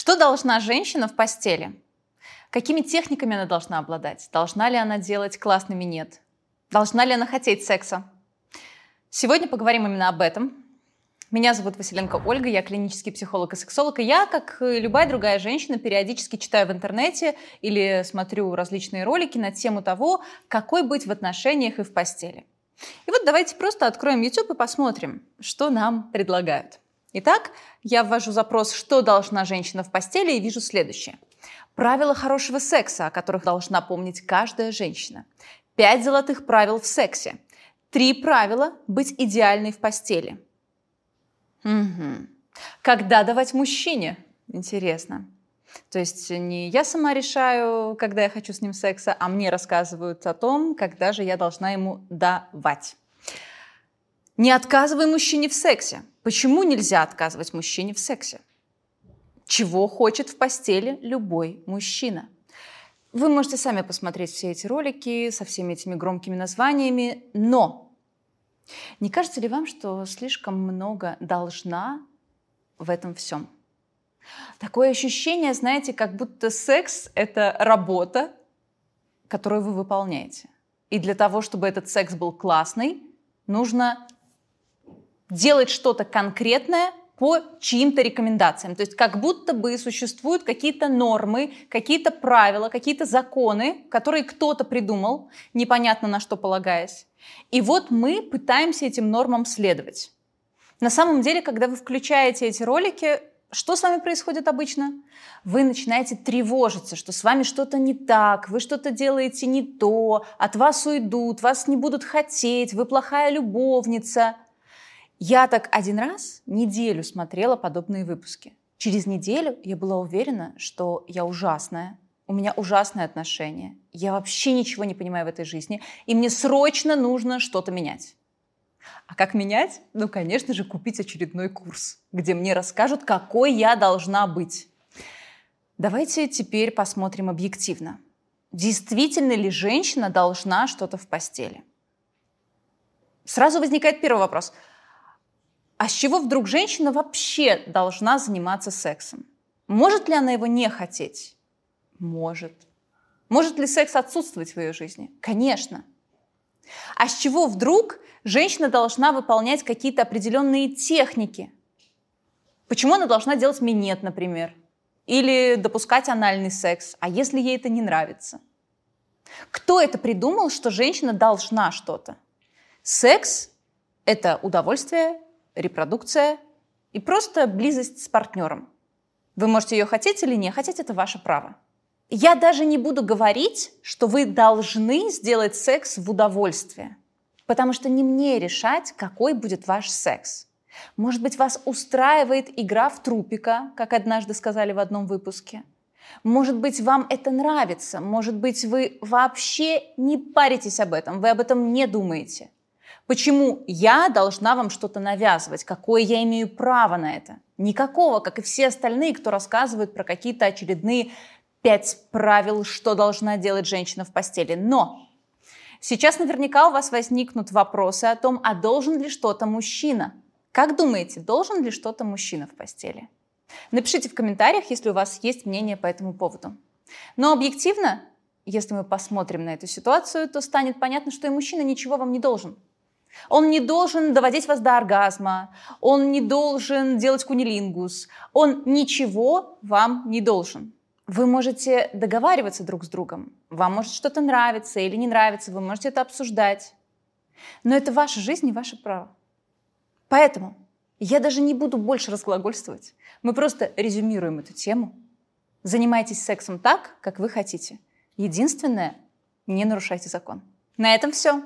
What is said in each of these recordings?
Что должна женщина в постели? Какими техниками она должна обладать? Должна ли она делать классными нет? Должна ли она хотеть секса? Сегодня поговорим именно об этом. Меня зовут Василенко Ольга, я клинический психолог и сексолог, и я, как и любая другая женщина, периодически читаю в интернете или смотрю различные ролики на тему того, какой быть в отношениях и в постели. И вот давайте просто откроем YouTube и посмотрим, что нам предлагают. Итак, я ввожу запрос «Что должна женщина в постели?» и вижу следующее. Правила хорошего секса, о которых должна помнить каждая женщина. Пять золотых правил в сексе. Три правила быть идеальной в постели. Угу. Когда давать мужчине? Интересно. То есть не я сама решаю, когда я хочу с ним секса, а мне рассказывают о том, когда же я должна ему давать. Не отказывай мужчине в сексе. Почему нельзя отказывать мужчине в сексе? Чего хочет в постели любой мужчина? Вы можете сами посмотреть все эти ролики со всеми этими громкими названиями, но не кажется ли вам, что слишком много должна в этом всем? Такое ощущение, знаете, как будто секс — это работа, которую вы выполняете. И для того, чтобы этот секс был классный, нужно делать что-то конкретное по чьим-то рекомендациям. То есть как будто бы существуют какие-то нормы, какие-то правила, какие-то законы, которые кто-то придумал, непонятно на что полагаясь. И вот мы пытаемся этим нормам следовать. На самом деле, когда вы включаете эти ролики, что с вами происходит обычно? Вы начинаете тревожиться, что с вами что-то не так, вы что-то делаете не то, от вас уйдут, вас не будут хотеть, вы плохая любовница – я так один раз неделю смотрела подобные выпуски. Через неделю я была уверена, что я ужасная, у меня ужасное отношение, я вообще ничего не понимаю в этой жизни, и мне срочно нужно что-то менять. А как менять? Ну, конечно же, купить очередной курс, где мне расскажут, какой я должна быть. Давайте теперь посмотрим объективно. Действительно ли женщина должна что-то в постели? Сразу возникает первый вопрос – а с чего вдруг женщина вообще должна заниматься сексом? Может ли она его не хотеть? Может. Может ли секс отсутствовать в ее жизни? Конечно. А с чего вдруг женщина должна выполнять какие-то определенные техники? Почему она должна делать минет, например? Или допускать анальный секс? А если ей это не нравится? Кто это придумал, что женщина должна что-то? Секс – это удовольствие, репродукция и просто близость с партнером. Вы можете ее хотеть или не хотеть, это ваше право. Я даже не буду говорить, что вы должны сделать секс в удовольствие, потому что не мне решать, какой будет ваш секс. Может быть, вас устраивает игра в трупика, как однажды сказали в одном выпуске. Может быть, вам это нравится, может быть, вы вообще не паритесь об этом, вы об этом не думаете – Почему я должна вам что-то навязывать? Какое я имею право на это? Никакого, как и все остальные, кто рассказывают про какие-то очередные пять правил, что должна делать женщина в постели. Но сейчас наверняка у вас возникнут вопросы о том, а должен ли что-то мужчина? Как думаете, должен ли что-то мужчина в постели? Напишите в комментариях, если у вас есть мнение по этому поводу. Но объективно, если мы посмотрим на эту ситуацию, то станет понятно, что и мужчина ничего вам не должен – он не должен доводить вас до оргазма, он не должен делать кунилингус, он ничего вам не должен. Вы можете договариваться друг с другом, вам может что-то нравиться или не нравиться, вы можете это обсуждать. Но это ваша жизнь и ваше право. Поэтому я даже не буду больше разглагольствовать. Мы просто резюмируем эту тему. Занимайтесь сексом так, как вы хотите. Единственное, не нарушайте закон. На этом все.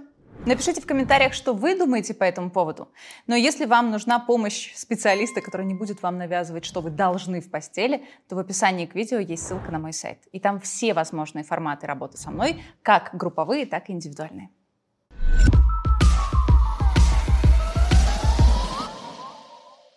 Напишите в комментариях, что вы думаете по этому поводу. Но если вам нужна помощь специалиста, который не будет вам навязывать, что вы должны в постели, то в описании к видео есть ссылка на мой сайт. И там все возможные форматы работы со мной, как групповые, так и индивидуальные.